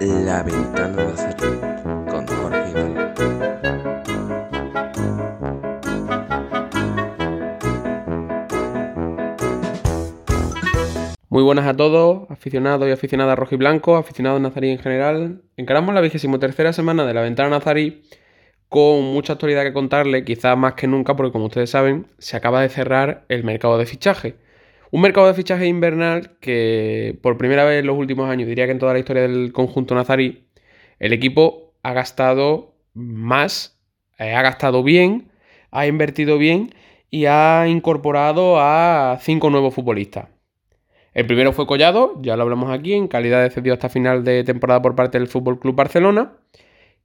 La ventana de Azar con Jorge. Muy buenas a todos, aficionados y aficionadas blanco, aficionados nazarí en general. Encaramos la vigésimo tercera semana de la ventana nazarí con mucha actualidad que contarle, quizás más que nunca, porque como ustedes saben, se acaba de cerrar el mercado de fichaje. Un mercado de fichaje invernal que por primera vez en los últimos años, diría que en toda la historia del conjunto nazarí, el equipo ha gastado más, eh, ha gastado bien, ha invertido bien y ha incorporado a cinco nuevos futbolistas. El primero fue Collado, ya lo hablamos aquí, en calidad de cedido hasta final de temporada por parte del Fútbol Club Barcelona,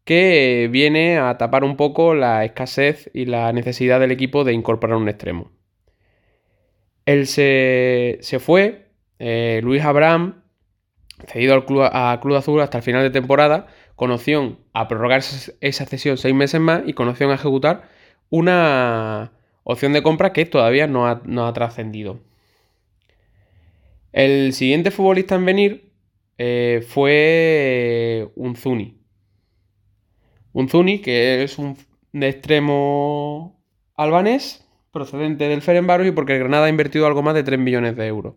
que viene a tapar un poco la escasez y la necesidad del equipo de incorporar un extremo. Él se, se fue, eh, Luis Abraham, cedido al club, a Club Azul hasta el final de temporada, con opción a prorrogar esa cesión seis meses más y con opción a ejecutar una opción de compra que todavía no ha, no ha trascendido. El siguiente futbolista en venir eh, fue un Zuni. Un Zuni que es un extremo albanés procedente del Ferenbaros y porque el Granada ha invertido algo más de 3 millones de euros.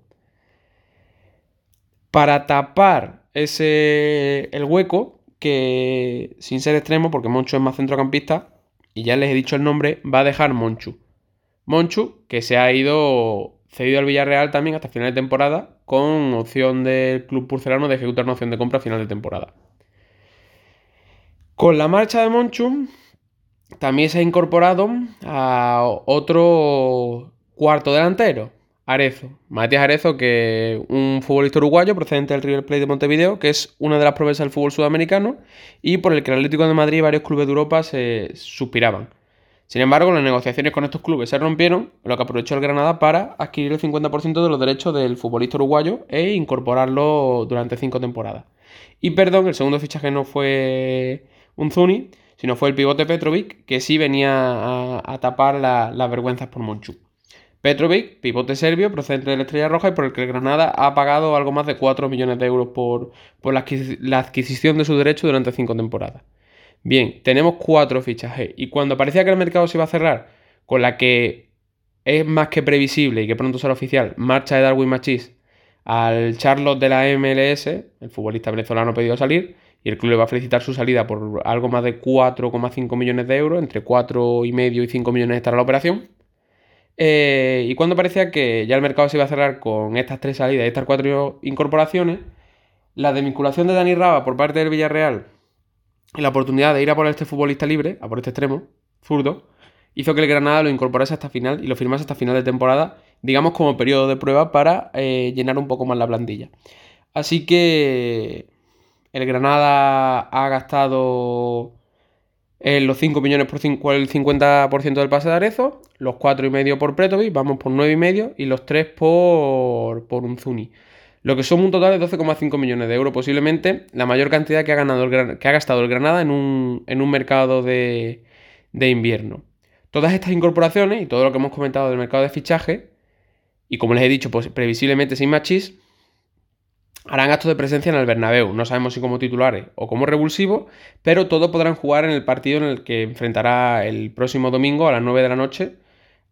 Para tapar ese el hueco, que sin ser extremo, porque Monchu es más centrocampista, y ya les he dicho el nombre, va a dejar Monchu. Monchu, que se ha ido cedido al Villarreal también hasta final de temporada, con opción del club purcelano de ejecutar una opción de compra a final de temporada. Con la marcha de Monchu, también se ha incorporado a otro cuarto delantero, Arezo. Matías Arezo, que es un futbolista uruguayo procedente del River Plate de Montevideo, que es una de las promesas del fútbol sudamericano y por el que el Atlético de Madrid y varios clubes de Europa se suspiraban. Sin embargo, las negociaciones con estos clubes se rompieron, lo que aprovechó el Granada para adquirir el 50% de los derechos del futbolista uruguayo e incorporarlo durante cinco temporadas. Y perdón, el segundo fichaje no fue un Zuni, sino fue el pivote Petrovic, que sí venía a, tapar la, las vergüenzas por Monchu. Petrovic, pivote serbio, procedente de la Estrella Roja y por el que Granada ha pagado algo más de 4 millones de euros por, la, adquisición de su derecho durante cinco temporadas. Bien, tenemos cuatro fichajes y cuando parecía que el mercado se iba a cerrar, con la que es más que previsible y que pronto será oficial, marcha de Darwin Machis al Charlotte de la MLS, el futbolista venezolano pedido salir y el club le va a felicitar su salida por algo más de 4,5 millones de euros, entre 4,5 y 5 millones estará la operación. Eh, y cuando parecía que ya el mercado se iba a cerrar con estas tres salidas y estas cuatro incorporaciones, la desvinculación de Dani Raba por parte del Villarreal y la oportunidad de ir a por este futbolista libre, a por este extremo, zurdo, hizo que el Granada lo incorporase hasta final y lo firmase hasta final de temporada, digamos como periodo de prueba para eh, llenar un poco más la plantilla. Así que el Granada ha gastado eh, los 5 millones por el 50% del pase de Arezo, los 4,5 por Pretovic, vamos por 9,5 y los 3 por, por Unzuni. Lo que son un total de 12,5 millones de euros, posiblemente la mayor cantidad que ha, ganado que ha gastado el Granada en un, en un mercado de, de invierno. Todas estas incorporaciones y todo lo que hemos comentado del mercado de fichaje, y como les he dicho, pues previsiblemente sin machis, harán actos de presencia en el Bernabéu. No sabemos si como titulares o como revulsivos, pero todos podrán jugar en el partido en el que enfrentará el próximo domingo a las 9 de la noche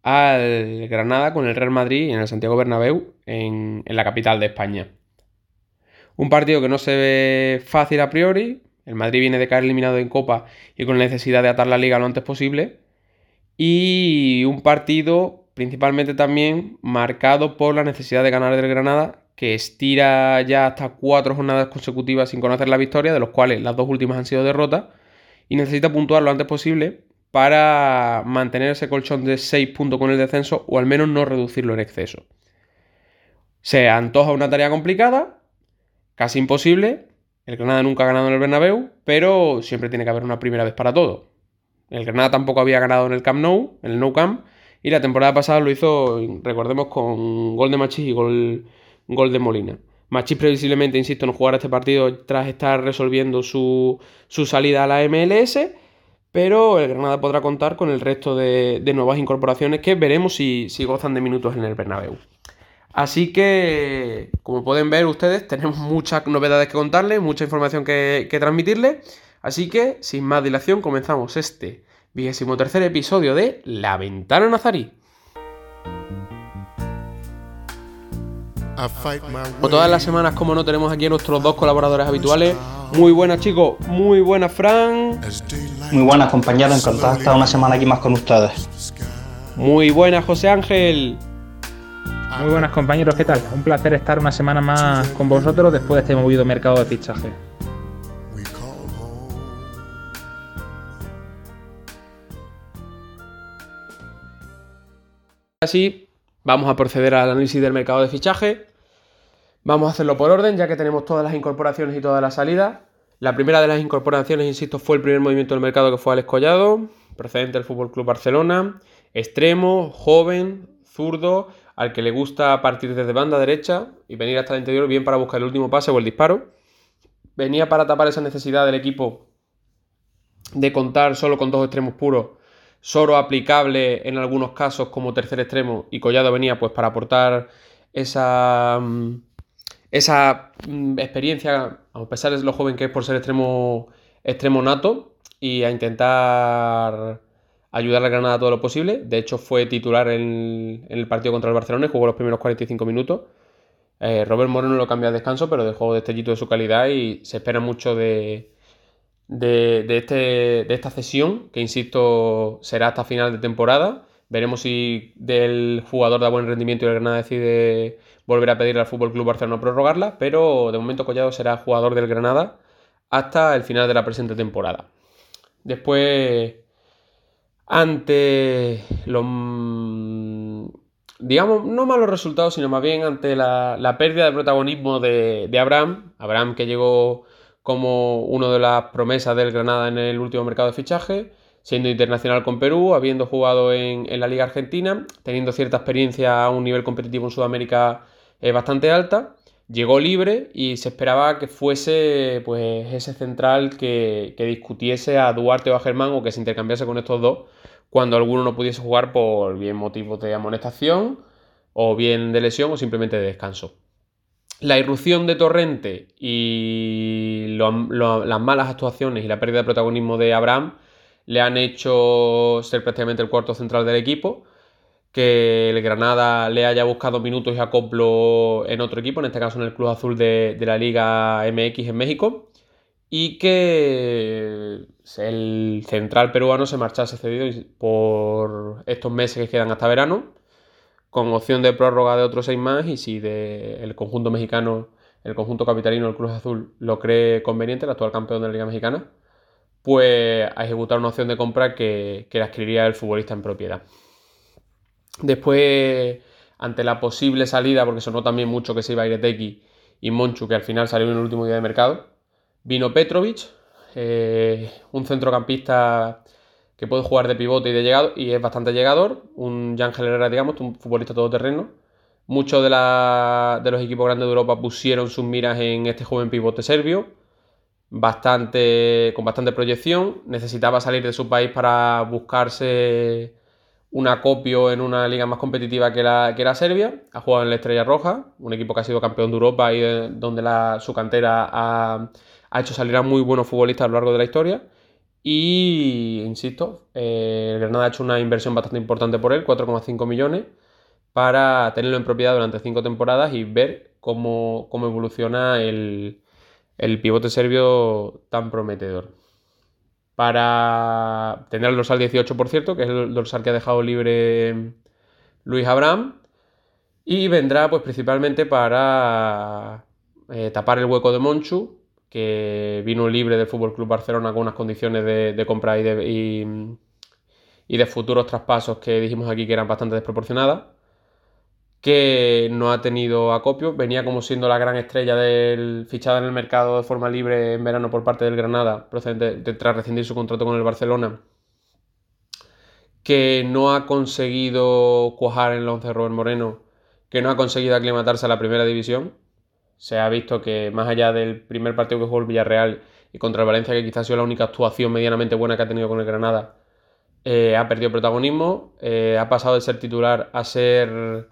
al Granada con el Real Madrid en el Santiago Bernabéu en, la capital de España. Un partido que no se ve fácil a priori. El Madrid viene de caer eliminado en Copa y con necesidad de atar la liga lo antes posible. Y un partido principalmente también marcado por la necesidad de ganar del Granada que estira ya hasta cuatro jornadas consecutivas sin conocer la victoria, de los cuales las dos últimas han sido derrotas, y necesita puntuar lo antes posible para mantener ese colchón de 6 puntos con el descenso o al menos no reducirlo en exceso. Se antoja una tarea complicada, casi imposible. El Granada nunca ha ganado en el Bernabéu, pero siempre tiene que haber una primera vez para todo. El Granada tampoco había ganado en el Camp Nou, en el Nou Camp, y la temporada pasada lo hizo, recordemos, con gol de Machis y gol gol de Molina. Machis previsiblemente, insisto, no jugará este partido tras estar resolviendo su, salida a la MLS, pero el Granada podrá contar con el resto de, nuevas incorporaciones que veremos si, si, gozan de minutos en el Bernabéu. Así que, como pueden ver ustedes, tenemos muchas novedades que contarles, mucha información que, que transmitirles. Así que, sin más dilación, comenzamos este vigésimo tercer episodio de La Ventana Nazarí. Como todas las semanas, como no, tenemos aquí a nuestros dos colaboradores habituales. Muy buenas, chicos. Muy buenas, Fran. Muy buenas, compañeros. Encantado de estar una semana aquí más con ustedes. Muy buenas, José Ángel. Muy buenas, compañeros. ¿Qué tal? Un placer estar una semana más con vosotros después de este movido mercado de fichaje. Así, vamos a proceder al análisis del mercado de fichaje. Vamos a hacerlo por orden, ya que tenemos todas las incorporaciones y todas las salidas. La primera de las incorporaciones, insisto, fue el primer movimiento del mercado que fue Alex Collado, procedente del Fútbol Club Barcelona, extremo, joven, zurdo, al que le gusta partir desde banda derecha y venir hasta el interior bien para buscar el último pase o el disparo. Venía para tapar esa necesidad del equipo de contar solo con dos extremos puros, solo aplicable en algunos casos como tercer extremo y Collado venía pues para aportar esa mm, esa mm, experiencia, a pesar de lo joven que es por ser extremo, extremo nato, y a intentar ayudar a Granada todo lo posible. De hecho, fue titular en, el partido contra el Barcelona y jugó los primeros 45 minutos. Eh, Robert Moreno lo cambió a descanso, pero dejó destellito de su calidad y se espera mucho de, de, este, de esta cesión, que insisto, será hasta final de temporada. Veremos si del jugador da buen rendimiento y el Granada decide volver a pedir al Fútbol Club Barcelona prorrogarla, pero de momento Collado será jugador del Granada hasta el final de la presente temporada. Después, ante los, digamos, no malos resultados, sino más bien ante la, pérdida de protagonismo de, de, Abraham, Abraham que llegó como una de las promesas del Granada en el último mercado de fichaje, siendo internacional con Perú, habiendo jugado en, la Liga Argentina, teniendo cierta experiencia a un nivel competitivo en Sudamérica eh, bastante alta. Llegó libre y se esperaba que fuese pues, ese central que, discutiese a Duarte o a Germán o que se intercambiase con estos dos cuando alguno no pudiese jugar por bien motivos de amonestación o bien de lesión o simplemente de descanso. La irrupción de Torrente y las malas actuaciones y la pérdida de protagonismo de Abraham le han hecho ser prácticamente el cuarto central del equipo. Que el Granada le haya buscado minutos y acoplo en otro equipo, en este caso en el Club Azul de, la Liga MX en México. Y que el central peruano se marchase cedido por estos meses que quedan hasta verano, con opción de prórroga de otros seis más. Y si el conjunto mexicano, el conjunto capitalino, el Cruz Azul, lo cree conveniente, el actual campeón de la Liga Mexicana, pues a ejecutar una opción de compra que, que adquiriría el futbolista en propiedad. Después, ante la posible salida, porque sonó también mucho que se iba a ir Eteki y Monchu, que al final salió en el último día de mercado, vino Petrovic, eh, un centrocampista que puede jugar de pivote y de llegado y es bastante llegador, un Yangel Herrera, digamos, un futbolista todoterreno. Muchos de, de los equipos grandes de Europa pusieron sus miras en este joven pivote serbio bastante, con bastante proyección. Necesitaba salir de su país para buscarse un acopio en una liga más competitiva que, la, que Serbia. Ha jugado en la Estrella Roja, un equipo que ha sido campeón de Europa y donde su cantera ha, hecho salir a muy buenos futbolistas a lo largo de la historia. Y, insisto, eh, Granada ha hecho una inversión bastante importante por él, 4,5 millones, para tenerlo en propiedad durante 5 temporadas y ver cómo, evoluciona el pivote serbio tan prometedor. Para tener el dorsal 18, por cierto, que es el dorsal que ha dejado libre Luis Abraham. Y vendrá pues principalmente para eh, tapar el hueco de Monchu, que vino libre del Fútbol Club Barcelona con unas condiciones de, compra y de, y de futuros traspasos que dijimos aquí que eran bastante desproporcionadas que no ha tenido acopio. Venía como siendo la gran estrella del fichada en el mercado de forma libre en verano por parte del Granada, procedente de, tras rescindir su contrato con el Barcelona, que no ha conseguido cuajar en el 11 de Robert Moreno, que no ha conseguido aclimatarse a la primera división. Se ha visto que más allá del primer partido que jugó el Villarreal y contra el Valencia, que quizás ha sido la única actuación medianamente buena que ha tenido con el Granada, eh, ha perdido protagonismo, eh, ha pasado de ser titular a ser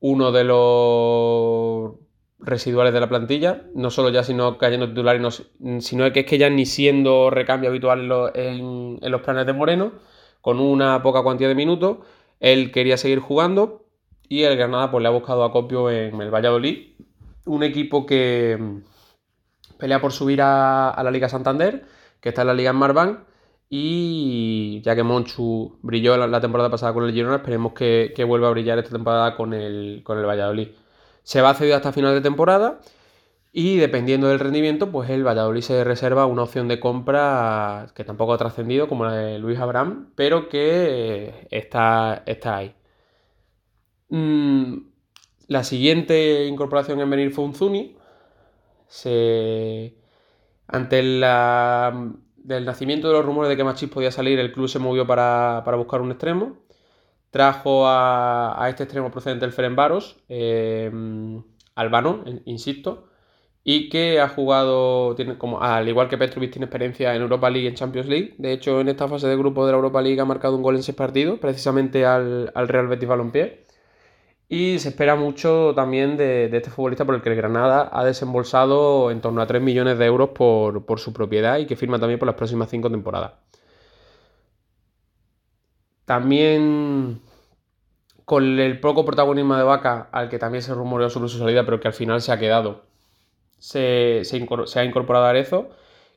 uno de los residuales de la plantilla, no solo ya sino cayendo titular, sino que es que ya ni siendo recambio habitual en, los planes de Moreno, con una poca cantidad de minutos, él quería seguir jugando y el Granada pues le ha buscado acopio en el Valladolid, un equipo que mm, pelea por subir a, la Liga Santander, que está en la Liga en Marbank, y ya que Monchu brilló la, temporada pasada con el Girona, esperemos que, vuelva a brillar esta temporada con el, con el Valladolid. Se va a ceder hasta final de temporada y dependiendo del rendimiento, pues el Valladolid se reserva una opción de compra que tampoco ha trascendido, como la de Luis Abraham, pero que está, está ahí. Mm, la siguiente incorporación en venir fue un Zuni. Se... Ante el nacimiento de los rumores de que Machís podía salir, el club se movió para, buscar un extremo. Trajo a, este extremo procedente del Ferenbaros, eh, albano, insisto, y que ha jugado, tiene como, al igual que Petrovic, tiene experiencia en Europa League y en Champions League. De hecho, en esta fase de grupo de la Europa League ha marcado un gol en seis partidos, precisamente al, al Real Betis Balompié. Y se espera mucho también de, este futbolista por el que el Granada ha desembolsado en torno a 3 millones de euros por, su propiedad y que firma también por las próximas 5 temporadas. También con el poco protagonismo de Vaca, al que también se rumoreó sobre su salida, pero que al final se ha quedado, se, ha incorporado a Arezo,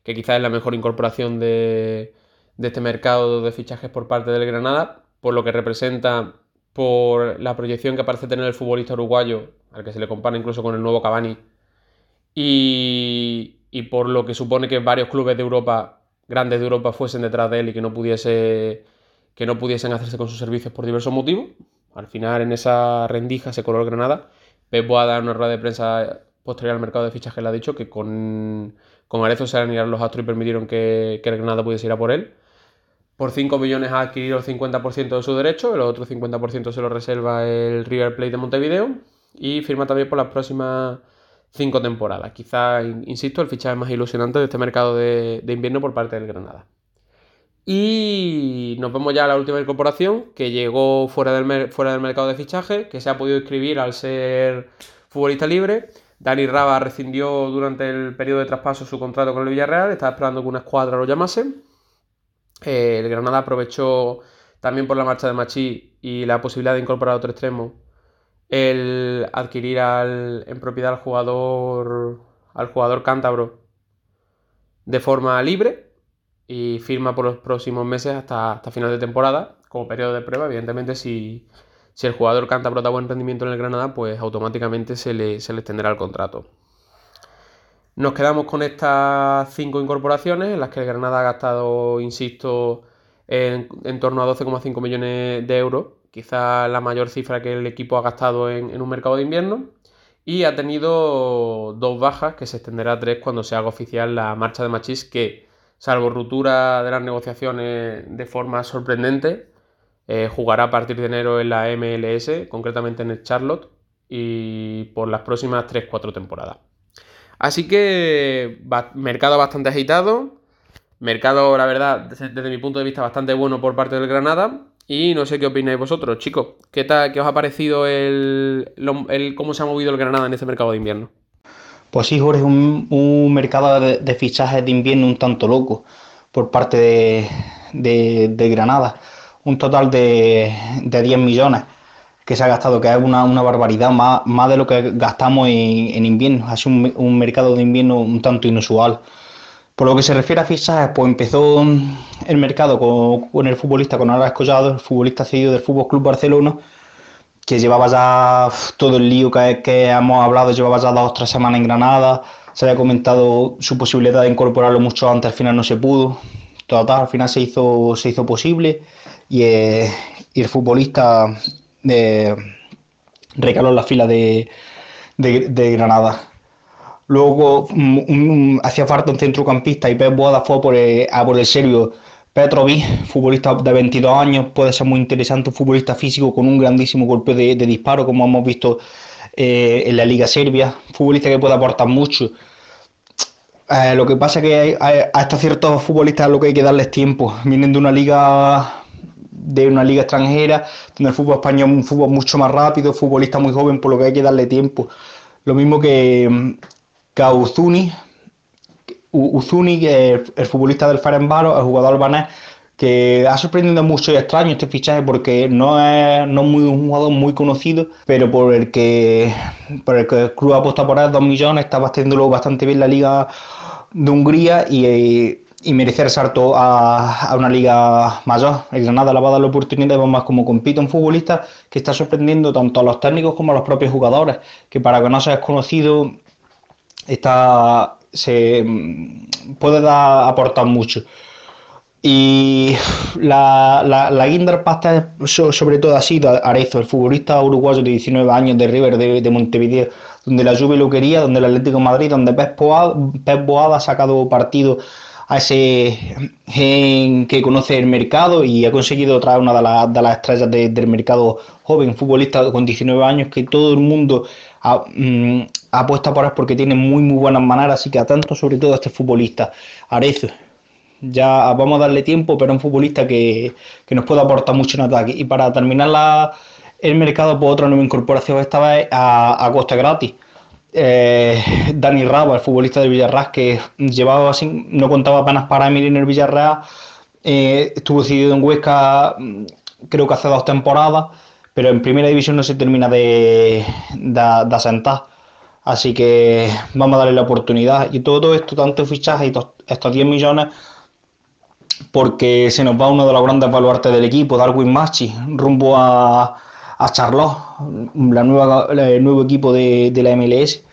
que quizás es la mejor incorporación de, de este mercado de fichajes por parte del Granada, por lo que representa por la proyección que parece tener el futbolista uruguayo, al que se le compara incluso con el nuevo Cavani, y, por lo que supone que varios clubes de Europa, grandes de Europa, fuesen detrás de él y que no, pudiese, que no pudiesen hacerse con sus servicios por diversos motivos. Al final, en esa rendija se coló el Granada. Pep dar una rueda de prensa posterior al mercado de fichajes le ha dicho que con, con Arezo se alinearon los astros y permitieron que, que el Granada pudiese ir a por él. Por 5 millones ha adquirido el 50% de su derecho, el otro 50% se lo reserva el River Plate de Montevideo y firma también por las próximas 5 temporadas. Quizá, insisto, el fichaje más ilusionante de este mercado de, invierno por parte del Granada. Y nos vemos ya a la última incorporación que llegó fuera del, fuera del mercado de fichaje, que se ha podido inscribir al ser futbolista libre. Dani Raba rescindió durante el periodo de traspaso su contrato con el Villarreal, estaba esperando que una escuadra lo llamase. El Granada aprovechó también por la marcha de Machi y la posibilidad de incorporar otro extremo el adquirir en propiedad al jugador al jugador cántabro de forma libre y firma por los próximos meses hasta, hasta final de temporada como periodo de prueba. Evidentemente, si, el jugador cántabro da buen rendimiento en el Granada, pues automáticamente se le, se le extenderá el contrato. Nos quedamos con estas cinco incorporaciones en las que el Granada ha gastado, insisto, en, torno a 12,5 millones de euros, quizá la mayor cifra que el equipo ha gastado en, un mercado de invierno. Y ha tenido dos bajas, que se extenderá a tres cuando se haga oficial la marcha de Machís, que, salvo ruptura de las negociaciones de forma sorprendente, eh, jugará a partir de enero en la MLS, concretamente en el Charlotte, y por las próximas 3-4 temporadas. Así que mercado bastante agitado. Mercado, la verdad, desde, mi punto de vista, bastante bueno por parte del Granada. Y no sé qué opináis vosotros, chicos. ¿Qué, tal, qué os ha parecido el, cómo se ha movido el Granada en este mercado de invierno? Pues sí, Jorge, un, mercado de, fichajes de invierno un tanto loco por parte de, Granada. Un total de, de 10 millones que se ha gastado, que es una, barbaridad, más, más, de lo que gastamos en, invierno. Ha sido un, mercado de invierno un tanto inusual. Por lo que se refiere a fichajes, pues empezó el mercado con, el futbolista, con Álvarez Collado, el futbolista cedido del Fútbol Club Barcelona, que llevaba ya todo el lío que, que hemos hablado, llevaba ya dos o tres semanas en Granada. Se había comentado su posibilidad de incorporarlo mucho antes, al final no se pudo. Total, al final se hizo, se hizo posible y, eh, y el futbolista de, recaló en la fila de, Granada. Luego hacía falta un centrocampista y Pep Boada fue por el, a por el serbio Petrovic, futbolista de 22 años, puede ser muy interesante, un futbolista físico con un grandísimo golpe de, disparo, como hemos visto eh, en la Liga Serbia, futbolista que puede aportar mucho. Eh, lo que pasa es que a, estos ciertos futbolistas lo que hay que darles tiempo. Vienen de una liga de una liga extranjera, donde el fútbol español es un fútbol mucho más rápido, futbolista muy joven, por lo que hay que darle tiempo. Lo mismo que, que a Uzuni, Uzuni, es el futbolista del Ferencváros, el jugador albanés, que ha sorprendido mucho y extraño este fichaje porque no es, no muy, un jugador muy conocido, pero por el que, por el, que el club apuesta por él 2 millones, está bastante bien la liga de Hungría y, y merecer salto a, a, una liga mayor. El Granada le va a dar la oportunidad más como compite un futbolista que está sorprendiendo tanto a los técnicos como a los propios jugadores, que para que no seas conocido está, se puede dar, aportar mucho. Y la, la, la guinda pasta sobre todo ha sido Arezo, el futbolista uruguayo de 19 años de River de, de Montevideo, donde la Juve lo quería, donde el Atlético de Madrid, donde Pep Boada, Pep Boada ha sacado partido a ese gen que conoce el mercado y ha conseguido traer una de, la, de las estrellas de, del mercado joven, futbolista con 19 años, que todo el mundo ha, mmm, apuesta por él porque tiene muy muy buenas maneras, así que atento sobre todo a este futbolista, Arezo ya vamos a darle tiempo, pero un futbolista que, que nos puede aportar mucho en ataque. Y para terminar la, el mercado, pues otra nueva incorporación esta vez a, a coste gratis. Eh, Dani Raba, el futbolista del Villarreal, que llevaba así, no contaba apenas para Emil en el Villarreal, eh, estuvo decidido en Huesca, creo que hace dos temporadas, pero en primera división no se termina de, de, de asentar. Así que vamos a darle la oportunidad. Y todo esto, tanto fichaje y estos 10 millones, porque se nos va uno de los grandes baluartes del equipo, Darwin Machi, rumbo a, a Charlotte, la nueva, el nuevo equipo de, de, la MLS.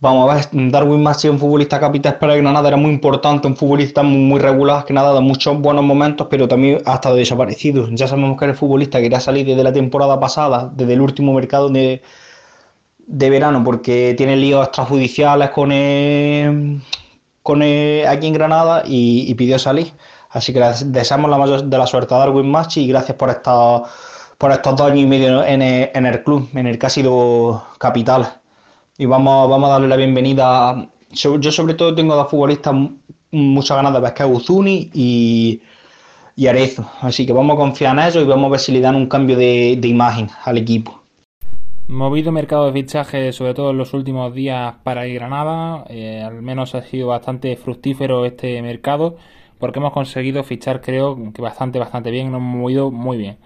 Vamos a ver, Darwin Machi un futbolista capital para Granada, era muy importante, un futbolista muy, muy regular, que nada, da muchos buenos momentos, pero también ha estado desaparecido. Ya sabemos que era el futbolista que quería salir desde la temporada pasada, desde el último mercado de, de verano, porque tiene líos extrajudiciales con, el, con el, aquí en Granada y, pidió salir. Así que deseamos la mayor de la suerte a Darwin Machi y gracias por estos, por estos dos años y medio en el, en el club, en el que ha sido capital. Y vamos, vamos a darle la bienvenida. Yo, sobre todo, tengo dos futbolistas muchas ganas de es Uzuni y, y Arezo. Así que vamos a confiar en ellos y vamos a ver si le dan un cambio de, de imagen al equipo. Movido mercado de fichaje, sobre todo en los últimos días para el Granada. Eh, al menos ha sido bastante fructífero este mercado porque hemos conseguido fichar creo que bastante, bastante bien, nos hemos movido muy bien.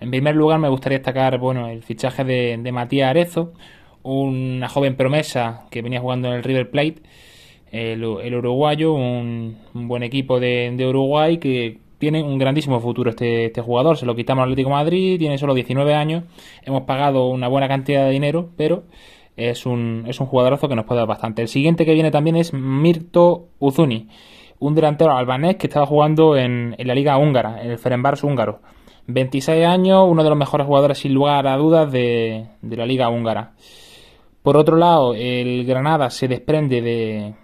En primer lugar me gustaría destacar bueno, el fichaje de, Matías Arezo, una joven promesa que venía jugando en el River Plate, el, uruguayo, un, buen equipo de, Uruguay que tiene un grandísimo futuro este, este jugador, se lo quitamos al Atlético Madrid, tiene solo 19 años, hemos pagado una buena cantidad de dinero, pero es un, es un jugadorazo que nos puede dar bastante. El siguiente que viene también es Mirto Uzuni un delantero albanés que estaba jugando en, en la liga húngara, en el Ferenbars húngaro. 26 años, uno de los mejores jugadores sin lugar a dudas de, la liga húngara. Por otro lado, el Granada se desprende de,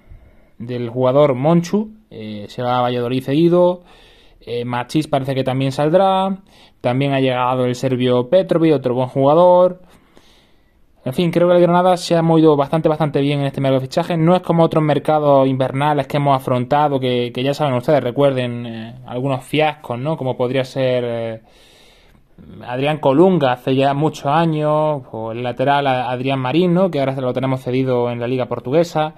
del jugador Monchu, eh, se va a Valladolid cedido. Eh, Machis parece que también saldrá. También ha llegado el serbio Petrovic, otro buen jugador. En fin, creo que el Granada se ha movido bastante, bastante bien en este mercado de fichajes. No es como otros mercados invernales que hemos afrontado, que, que ya saben ustedes, recuerden eh, algunos fiascos, ¿no? Como podría ser eh, Adrián Colunga hace ya muchos años, o el lateral Adrián Marín, ¿no? Que ahora lo tenemos cedido en la Liga Portuguesa.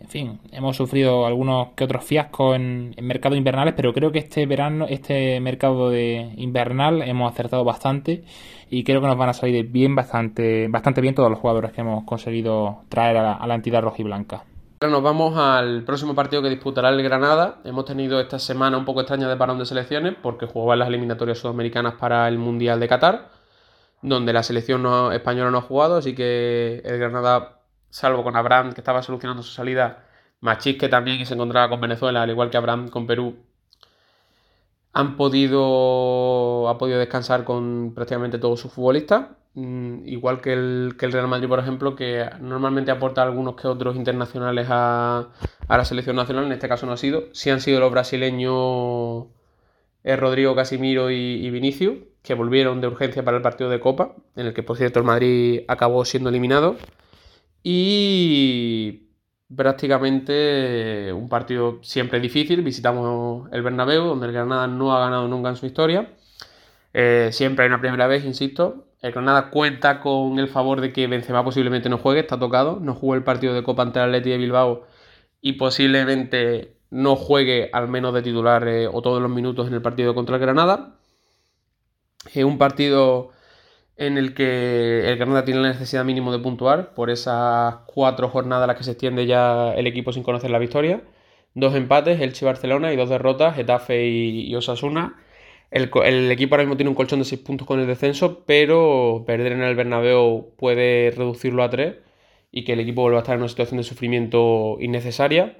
En fin, hemos sufrido algunos que otros fiascos en, mercados invernales, pero creo que este verano, este mercado de invernal hemos acertado bastante y creo que nos van a salir bien bastante, bastante bien todos los jugadores que hemos conseguido traer a la, a la entidad rojiblanca. Nos vamos al próximo partido que disputará el Granada. Hemos tenido esta semana un poco extraña de parón de selecciones porque jugaban las eliminatorias sudamericanas para el Mundial de Qatar, donde la selección española no ha jugado, así que el Granada salvo con Abraham, que estaba solucionando su salida, Machís, que también se encontraba con Venezuela, al igual que Abraham con Perú, han podido, ha podido descansar con prácticamente todos sus futbolistas, mm, igual que el, Real Madrid, por ejemplo, que normalmente aporta algunos que otros internacionales a, a, la selección nacional, en este caso no ha sido, sí han sido los brasileños eh, Rodrigo Casimiro y, y Vinicius, que volvieron de urgencia para el partido de Copa, en el que por cierto el Madrid acabó siendo eliminado. Y prácticamente un partido siempre difícil. Visitamos el Bernabéu, donde el Granada no ha ganado nunca en su historia. Eh, siempre hay una primera vez, insisto. El Granada cuenta con el favor de que Benzema posiblemente no juegue, está tocado. No jugó el partido de Copa ante el Atleti de Bilbao y posiblemente no juegue al menos de titular eh, o todos los minutos en el partido contra el Granada. Es un partido en el que el Granada tiene la necesidad mínimo de puntuar por esas cuatro jornadas a las que se extiende ya el equipo sin conocer la victoria. Dos empates, Elche Barcelona y dos derrotas, Getafe y, Osasuna. El, el, equipo ahora mismo tiene un colchón de 6 puntos con el descenso, pero perder en el Bernabéu puede reducirlo a 3 y que el equipo vuelva a estar en una situación de sufrimiento innecesaria.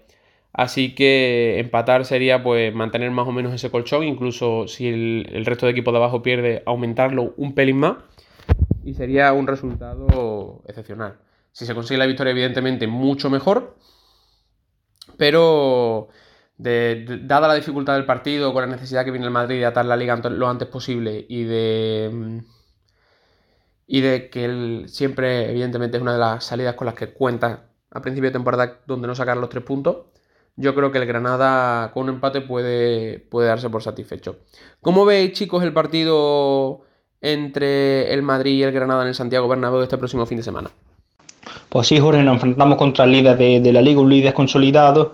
Así que empatar sería pues mantener más o menos ese colchón, incluso si el, resto de equipos de abajo pierde, aumentarlo un pelín más. Y sería un resultado excepcional. Si se consigue la victoria, evidentemente, mucho mejor. Pero dada la dificultad del partido, con la necesidad que viene el Madrid de atar la liga lo antes posible y de y de que él siempre, evidentemente, es una de las salidas con las que cuenta a principio de temporada donde no sacar los tres puntos. Yo creo que el Granada con un empate puede, puede darse por satisfecho. ¿Cómo veis, chicos, el partido entre el Madrid y el Granada en el Santiago Bernabéu este próximo fin de semana? Pues sí, Jorge, nos enfrentamos contra el líder de, la liga, un líder consolidado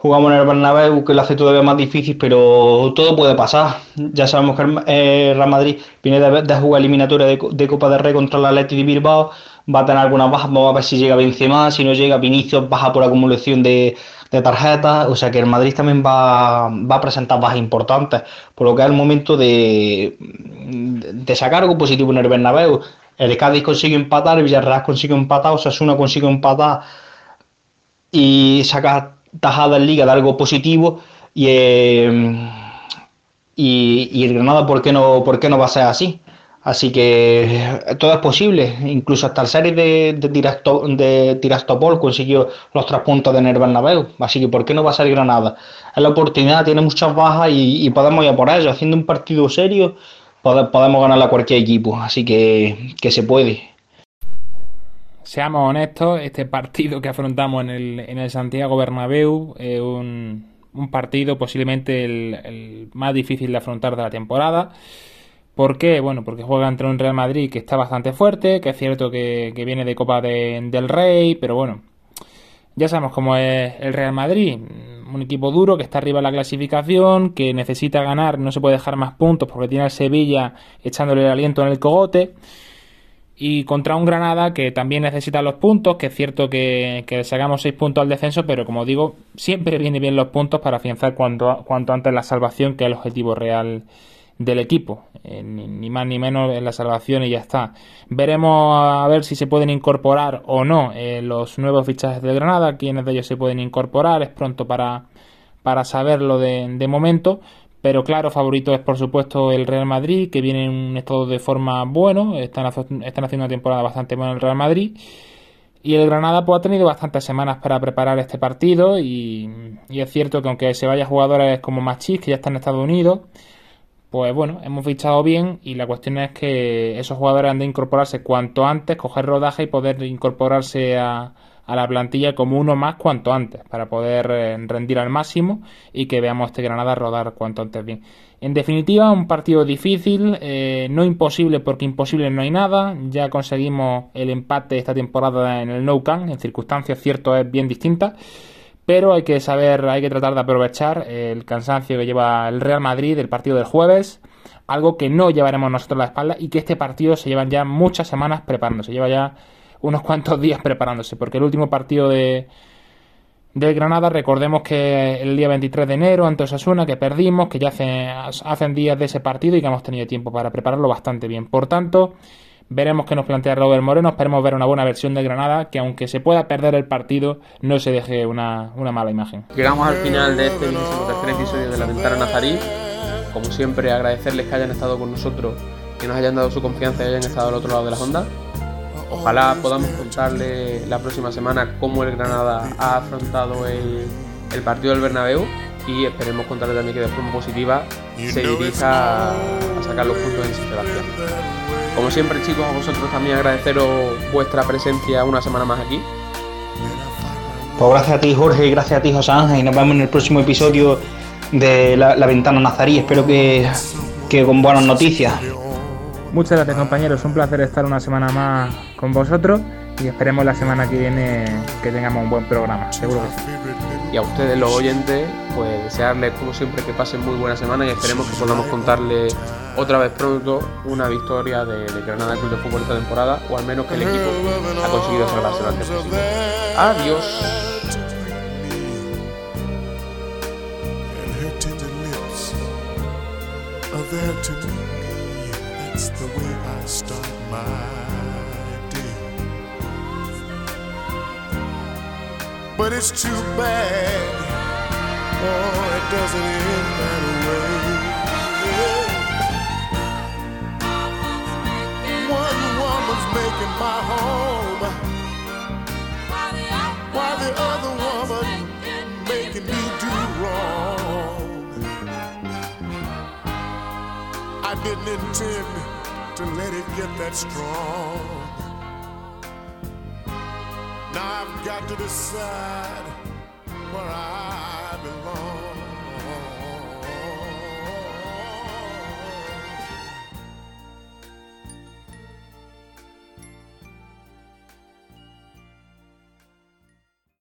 jugamos en el Bernabéu, que lo hace todavía más difícil, pero todo puede pasar. Ya sabemos que el eh, Real Madrid viene de, jugar eliminatoria de, Copa de Rey contra el Atleti de Bilbao, va a tener algunas bajas, vamos a ver si llega Benzema, si no llega Vinicius, baja por acumulación de, tarjetas, o sea que el Madrid también va, a presentar bajas importantes, por lo que es el momento de, sacar algo positivo en el Bernabéu. El Cádiz consigue empatar, el Villarreal consigue empatar, Osasuna consigue empatar y sacar tajada en liga de algo positivo eh, y, y, el Granada, ¿por qué, no, ¿por qué no va a ser así? Así que todo es posible, incluso hasta el serie de, de, Tirastopol consiguió los tres puntos de Bernabéu, así que ¿por qué no va a ser Granada? Es la oportunidad, tiene muchas bajas y, podemos ir a por ello, haciendo un partido serio podemos ganar a cualquier equipo, así que, que se puede. Seamos honestos, este partido que afrontamos en el, en el Santiago Bernabéu es un, partido posiblemente el, más difícil de afrontar de la temporada. ¿Por qué? Bueno, porque juega entre un Real Madrid que está bastante fuerte, que es cierto que, viene de Copa del Rey, pero bueno, ya sabemos cómo es el Real Madrid. Un equipo duro que está arriba en la clasificación, que necesita ganar, no se puede dejar más puntos porque tiene al Sevilla echándole el aliento en el cogote y contra un Granada que también necesita los puntos, que es cierto que, que sacamos 6 puntos al descenso, pero como digo, siempre viene bien los puntos para afianzar cuanto, cuanto antes la salvación, que es el objetivo real del equipo, eh, ni, más ni menos en la salvación y ya está. Veremos a ver si se pueden incorporar o no eh, los nuevos fichajes de Granada, quiénes de ellos se pueden incorporar, es pronto para, para saberlo de, momento, pero claro, favorito es por supuesto el Real Madrid, que viene en un estado de forma bueno, están, están haciendo una temporada bastante buena el Real Madrid. Y el Granada pues, ha tenido bastantes semanas para preparar este partido y, es cierto que aunque se vaya jugadores como Machis, que ya están en Estados Unidos, pues bueno, hemos fichado bien y la cuestión es que esos jugadores han de incorporarse cuanto antes, coger rodaje y poder incorporarse a, la plantilla como uno más cuanto antes, para poder eh, rendir al máximo y que veamos este Granada rodar cuanto antes bien. En definitiva, un partido difícil, eh, no imposible porque imposible no hay nada. Ya conseguimos el empate esta temporada en el Nou Camp, en circunstancias cierto es bien distintas. Pero hay que saber, hay que tratar de aprovechar el cansancio que lleva el Real Madrid del partido del jueves, algo que no llevaremos nosotros a la espalda y que este partido se llevan ya muchas semanas preparándose. Lleva ya unos cuantos días preparándose, porque el último partido de, de Granada, recordemos que el día 23 de enero ante Osasuna, que perdimos, que ya hace, hacen días de ese partido y que hemos tenido tiempo para prepararlo bastante bien. Por tanto, veremos qué nos plantea Robert Moreno, esperemos ver una buena versión de Granada, que aunque se pueda perder el partido, no se deje una, mala imagen. Llegamos al final de este tercer episodio de La Ventana Nazarí. Como siempre, agradecerles que hayan estado con nosotros, que nos hayan dado su confianza y hayan estado al otro lado de las ondas. Ojalá podamos contarle la próxima semana cómo el Granada ha afrontado el, partido del Bernabéu y esperemos contarle también que de forma positiva se dirija a sacar los puntos en Sebastián. Como siempre chicos, a vosotros también agradeceros vuestra presencia una semana más aquí. Pues gracias a ti Jorge y gracias a ti José Ángel y nos vemos en el próximo episodio de La, Ventana Nazarí. Espero que que con buenas noticias. Muchas gracias compañeros, un placer estar una semana más con vosotros y esperemos la semana que viene que tengamos un buen programa, seguro que sí. Y a ustedes los oyentes, pues desearles como siempre que pasen muy buena semana y esperemos que podamos contarles otra vez pronto una victoria de, de Granada Club de Fútbol esta temporada o al menos que el equipo ha conseguido salvarse lo antes posible. Adiós. But it's too bad. Oh, it doesn't end that way. One woman's making my home, while the other woman making me do wrong. I didn't intend to let it get that strong. I've got to decide where I belong.